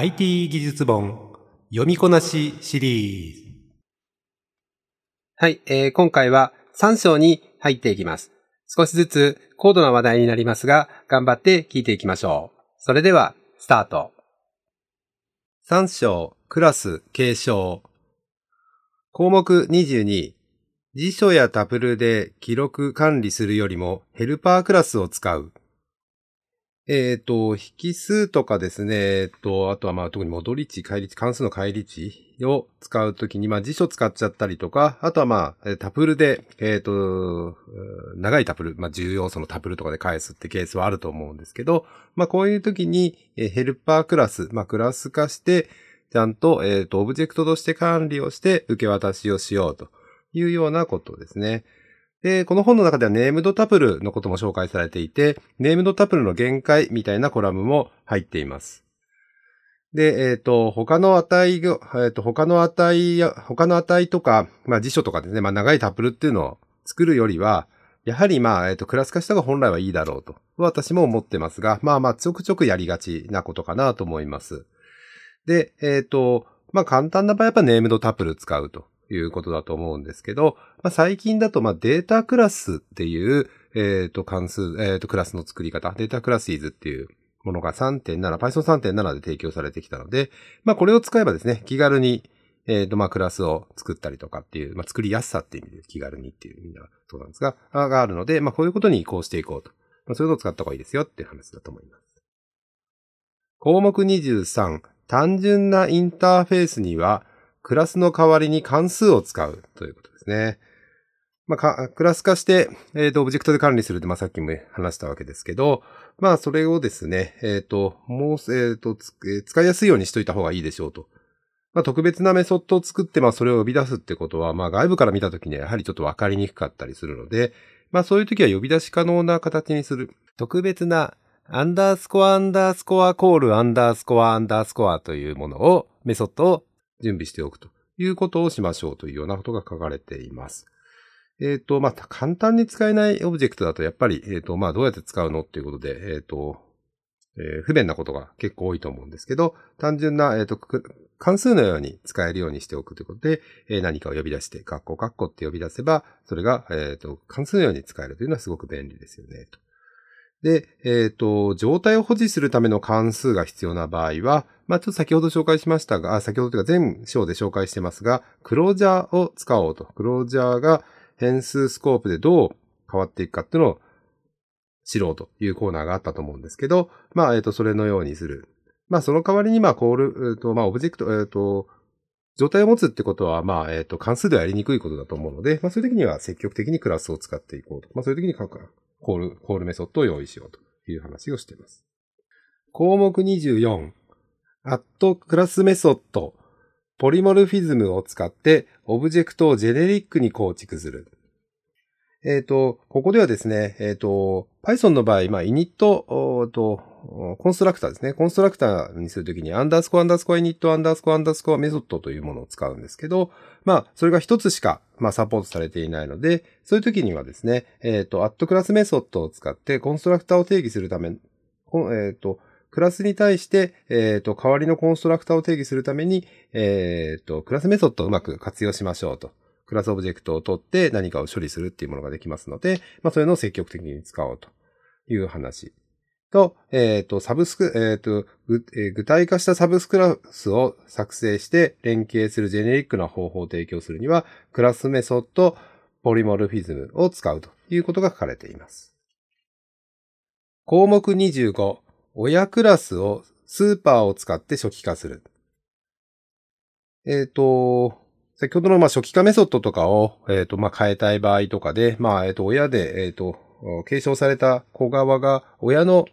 IT 技術本読みこなしシリーズ。はい、えー、今回は3章に入っていきます。少しずつ高度な話題になりますが、頑張って聞いていきましょう。それでは、スタート。3章、クラス、継承。項目22、辞書やタブルで記録管理するよりもヘルパークラスを使う。えっ、ー、と、引数とかですね、えっ、ー、と、あとはまあ特に戻り値、返り値、関数の返り値を使うときに、まあ辞書使っちゃったりとか、あとはまあ、タプルで、えっ、ー、と、長いタプル、まあ重要素のタプルとかで返すってケースはあると思うんですけど、まあこういうときに、ヘルパークラス、まあクラス化して、ちゃんと、えっ、と、オブジェクトとして管理をして受け渡しをしようというようなことですね。で、この本の中ではネームドタプルのことも紹介されていて、ネームドタプルの限界みたいなコラムも入っています。で、えっ、ー、と、他の値が、えっ、ー、と、他の値や、他の値とか、まあ辞書とかですね、まあ長いタプルっていうのを作るよりは、やはりまあ、えっ、ー、と、クラス化した方が本来はいいだろうと、私も思ってますが、まあまあ、ちょくちょくやりがちなことかなと思います。で、えっ、と、まあ簡単な場合はやっぱネームドタプル使うと。いうことだと思うんですけど、まあ、最近だと、まデータクラスっていう、えっ、ー、と、関数、えっ、ー、と、クラスの作り方、データクラスイズっていうものが3.7、Python3.7 で提供されてきたので、まあ、これを使えばですね、気軽に、えっ、ー、と、まあ、クラスを作ったりとかっていう、まあ、作りやすさっていう意味で気軽にっていう意味だとなんですが、があるので、まあ、こういうことに移行していこうと。まあ、そういうのを使った方がいいですよっていう話だと思います。項目23、単純なインターフェースには、クラスの代わりに関数を使うということですね。まあ、クラス化して、えっ、ー、と、オブジェクトで管理するって、まあ、さっきも話したわけですけど、まあ、それをですね、えっ、ー、と、もう、えっ、ー、と、使いやすいようにしといた方がいいでしょうと。まあ、特別なメソッドを作って、まあ、それを呼び出すってことは、まあ、外部から見たときにはやはりちょっとわかりにくかったりするので、まあ、そういうときは呼び出し可能な形にする。特別なアンダースコアアンダースコアコールアンダースコアアンダースコアというものを、メソッドを準備しておくということをしましょうというようなことが書かれています。えっ、ー、と、まあ、簡単に使えないオブジェクトだと、やっぱり、えっ、ー、と、まあ、どうやって使うのっていうことで、えっ、ー、と、え不便なことが結構多いと思うんですけど、単純な、えっ、と、関数のように使えるようにしておくということで、え何かを呼び出して、カッコカッコって呼び出せば、それが、えっ、と、関数のように使えるというのはすごく便利ですよね、と。で、えっ、と、状態を保持するための関数が必要な場合は、まあ、ちょっと先ほど紹介しましたが、あ先ほどというか全章で紹介してますが、クロージャーを使おうと。クロージャーが変数スコープでどう変わっていくかっていうのを知ろうというコーナーがあったと思うんですけど、まあ、えっ、と、それのようにする。まあ、その代わりに、まあ、 call、えっ、と、まあ、オブジェクト、えっ、と、状態を持つってことは、まあ、えっ、と、関数ではやりにくいことだと思うので、まあ、そういう時には積極的にクラスを使っていこうと。まあ、そういう時に call、call メソッドを用意しようという話をしています。項目24、@classmethod、ポリモルフィズムを使ってオブジェクトをジェネリックに構築する。えっ、ー、と、ここではですね、えっ、ー、と、Python の場合、まあ、 init と、コンストラクターですね。コンストラクターにするときに、アンダースコア、アンダースコア、 init、アンダースコア、アンダースコアメソッドというものを使うんですけど、まあ、それが一つしか、まあ、サポートされていないので、そういうときにはですね、えっ、ー、と、@classmethod を使って、コンストラクターを定義するため、えっ、ー、と、クラスに対して、えっ、ー、と、代わりのコンストラクターを定義するために、えっ、と、クラスメソッドをうまく活用しましょうと。クラスオブジェクトを取って何かを処理するっていうものができますので、まあ、そういうのを積極的に使おうという話。と、えっ、ー、と、サブスク、えっ、ー、と、具体化したサブスクラスを作成して連携するジェネリックな方法を提供するには、クラスメソッド、ポリモルフィズムを使うということが書かれています。項目25、親クラスをスーパーを使って初期化する。えっ、ー、と、先ほどのまあ初期化メソッドとかを、えっ、ー、とまあ変えたい場合とかで、まあ、えっ、と、親で、えっ、と、継承された子側が親の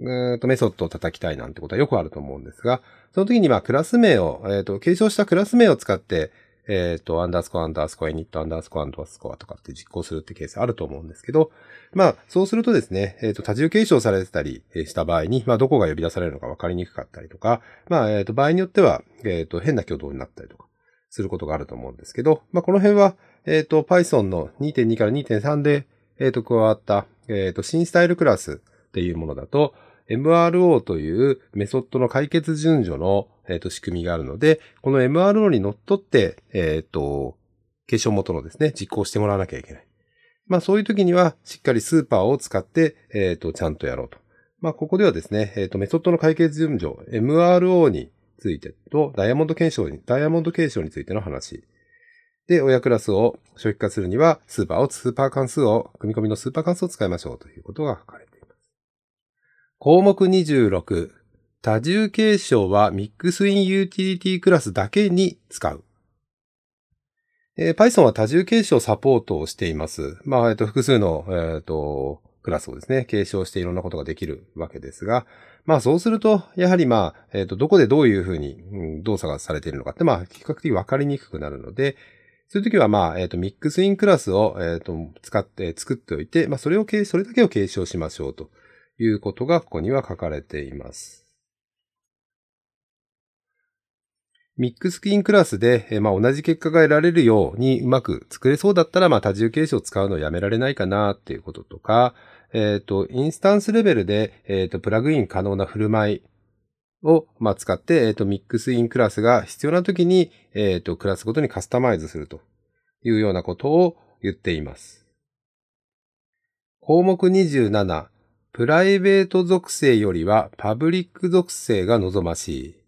えっとメソッドを叩きたいなんてことはよくあると思うんですが、その時にまあクラス名を、えっ、と、継承したクラス名を使って、えっ、と、アンダースコア、アンダースコア、イニット、アンダースコア、アンダースコアとかって実行するってケースあると思うんですけど、まあ、そうするとですね、えっ、と、多重継承されてたりした場合に、まあ、どこが呼び出されるのか分かりにくかったりとか、まあ、えっ、と、場合によっては、えっ、と、変な挙動になったりとか、することがあると思うんですけど、まあ、この辺は、えっ、と、Python の2.2から2.3で、えっ、と、加わった、えっ、と、新スタイルクラスっていうものだと、MRO というメソッドの解決順序の、えっ、と、仕組みがあるので、この MRO にのっって、えっ、と、継承元のですね、実行してもらわなきゃいけない。まあそういう時には、しっかりスーパーを使って、えっ、と、ちゃんとやろうと。まあここではですね、えっ、と、メソッドの解決順序、MRO についてと、ダイヤモンド検証に、ダイヤモンド継承についての話。で、親クラスを初期化するには、スーパーを、スーパー関数を、組み込みのスーパー関数を使いましょうということが書かれています。項目26、多重継承はミックスインユーティリティクラスだけに使う。えー、Python は多重継承サポートをしています。まあ、えっ、ー、と、複数の、えっ、ー、と、クラスをですね、継承していろんなことができるわけですが、まあそうすると、やはりまあ、えっ、ー、と、どこでどういうふうに、うん、動作がされているのかって、まあ、比較的わかりにくくなるので、そういう時はまあ、えっ、ー、と、ミックスインクラスを、えっ、ー、と、使って作っておいて、まあ、それを、それだけを継承しましょうということがここには書かれています。ミックスクインクラスで、えまあ、同じ結果が得られるようにうまく作れそうだったら、まあ、多重継承を使うのをやめられないかなっていうこととか、えっ、ー、と、インスタンスレベルで、えっ、ー、と、プラグイン可能な振る舞いを、まあ、使って、えっ、と、ミックスインクラスが必要な時に、えっ、と、クラスごとにカスタマイズするというようなことを言っています。項目27、プライベート属性よりはパブリック属性が望ましい。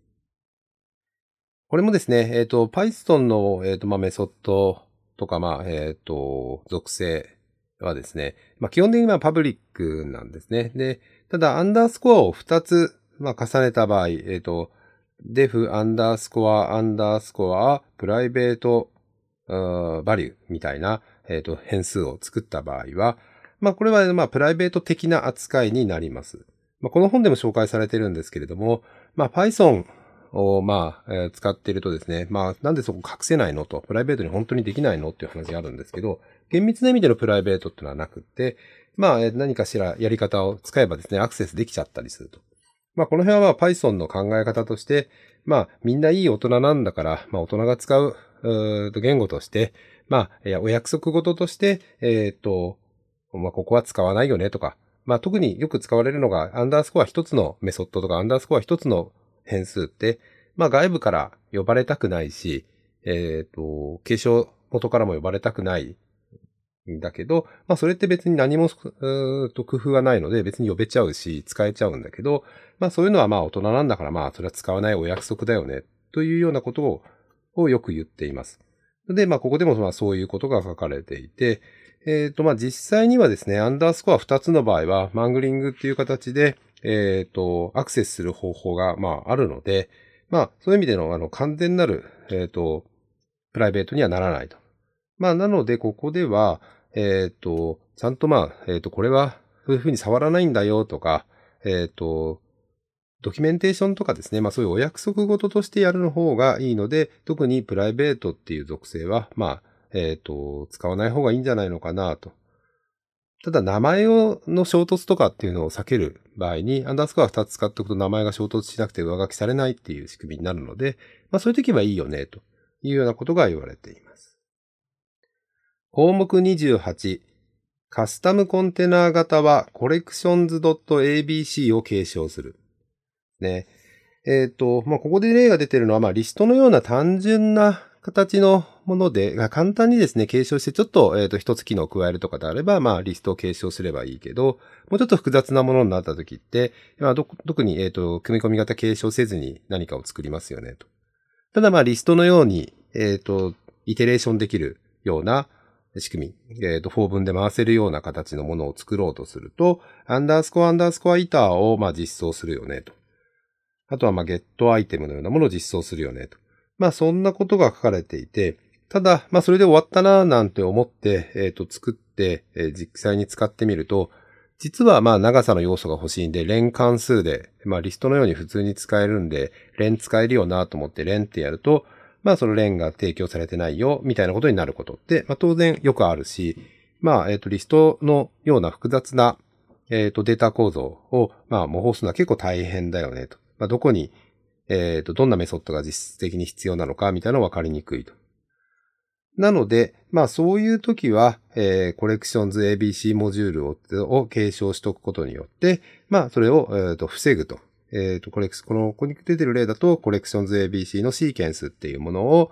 これもですね、えっ、と、Python の、えっ、と、まあ、メソッドとか、まあ、えっ、と、属性はですね、まあ、基本的にはパブリックなんですね。で、ただ、アンダースコアを2つ、まあ、重ねた場合、えっ、ー、と、def アンダースコアアンダースコアプライベートバリューみたいな、えっ、ー、と、変数を作った場合は、まあ、これは、まあ、プライベート的な扱いになります。まあ、この本でも紹介されてるんですけれども、まあ、Python を、まあ、えー、使っているとですね、まあ、なんでそこ隠せないのと、プライベートに本当にできないのっていう話があるんですけど、厳密な意味でのプライベートっていうのはなくって、まあ、何かしらやり方を使えばですね、アクセスできちゃったりすると。まあ、この辺は Python の考え方として、まあ、みんないい大人なんだから、まあ、大人が使う、う言語として、まあ、お約束事として、えっ、と、まあ、ここは使わないよねとか、まあ、特によく使われるのが、アンダースコア一つのメソッドとか、アンダースコア一つの変数って、まあ、外部から呼ばれたくないし、えっ、ー、と、継承元からも呼ばれたくないんだけど、まあそれって別に何も、と工夫はないので別に呼べちゃうし、使えちゃうんだけど、まあそういうのはまあ大人なんだからまあそれは使わないお約束だよね、というようなことををよく言っています。で、まあここでもまあそういうことが書かれていて、えっ、ー、とまあ実際にはですね、アンダースコア2つの場合はマングリングっていう形で、えっ、ー、と、アクセスする方法がまああるので、まあそういう意味でのあの完全なる、えっ、ー、と、プライベートにはならないと。まあなのでここでは、えっ、ー、と、ちゃんとまあ、えっ、と、これは、そういうふうに触らないんだよとか、えっ、と、ドキュメンテーションとかですね、まあそういうお約束事としてやるの方がいいので、特にプライベートっていう属性は、まあ、えっ、と、使わない方がいいんじゃないのかなと。ただ名前をの衝突とかっていうのを避ける場合に、アンダースコア2つ使っておくと名前が衝突しなくて上書きされないっていう仕組みになるので、まあそういう時はいいよね、というようなことが言われています。項目28、カスタムコンテナー型は collections.abc を継承する。ね。えっ、ー、と、まあ、ここで例が出てるのは、まあ、リストのような単純な形のもので、簡単にですね、継承してちょっと、えっ、ー、と、一つ機能を加えるとかであれば、まあ、リストを継承すればいいけど、もうちょっと複雑なものになった時って、まあ、特に、えっ、ー、と、組み込み型継承せずに何かを作りますよね、と。ただ、まあ、リストのように、えっ、と、イテレーションできるような、仕組み、えっ、ー、と、4分で回せるような形のものを作ろうとすると、アンダースコアアンダースコアイターを、まあ、実装するよね、と。あとは、まあ、ゲットアイテムのようなものを実装するよね、と。まあ、そんなことが書かれていて、ただ、まあ、それで終わったな、なんて思って、えっ、と、作って、えー、実際に使ってみると、実は、まあ、長さの要素が欲しいんで、連関数で、まあ、リストのように普通に使えるんで、連使えるよなと思って、連ってやると、まあそのレンが提供されてないよ、みたいなことになることって、まあ当然よくあるし、まあ、えっ、と、リストのような複雑な、えっ、と、データ構造を、まあ、模倣するのは結構大変だよね、と。まあ、どこに、えっ、と、どんなメソッドが実質的に必要なのか、みたいなの分かりにくいと。なので、まあそういう時は、えー、コレクションズ ABC モジュールをを継承しておくことによって、まあそれを、えー、と防ぐと。えっ、ー、と、コレクこの、ここに出てる例だと、コレクションズ ABC のシーケンスっていうものを、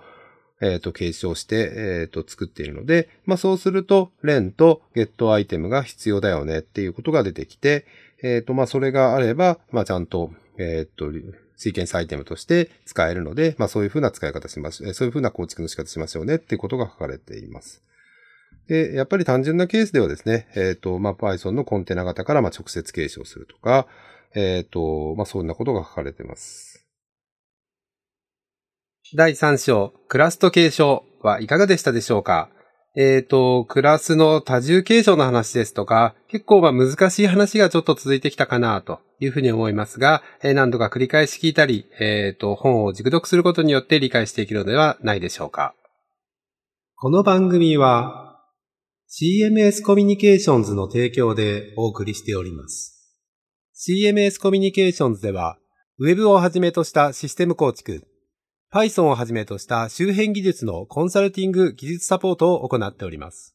えっ、ー、と、継承して、えっ、ー、と、作っているので、まあそうすると、レンとゲットアイテムが必要だよねっていうことが出てきて、えっ、と、まあそれがあれば、まあちゃんと、えっ、と、シーケンスアイテムとして使えるので、まあそういうふうな使い方しましょう、そういうふうな構築の仕方しましょうねっていうことが書かれています。で、やっぱり単純なケースではですね、えっ、ー、と、まあ Python のコンテナ型からまあ直接継承するとか、えっ、ー、と、まあそんなことが書かれています。第3章、クラスト継承はいかがでしたでしょうか？えっ、ー、と、クラスの多重継承の話ですとか、結構まあ難しい話がちょっと続いてきたかなというふうに思いますが、えー、何度か繰り返し聞いたり、えっ、ー、と、本を熟読することによって理解していけるのではないでしょうか。この番組は CMS コミュニケーションズの提供でお送りしております。CMS コミュニケーションズでは、ウェブをはじめとしたシステム構築、Python をはじめとした周辺技術のコンサルティング技術サポートを行っております。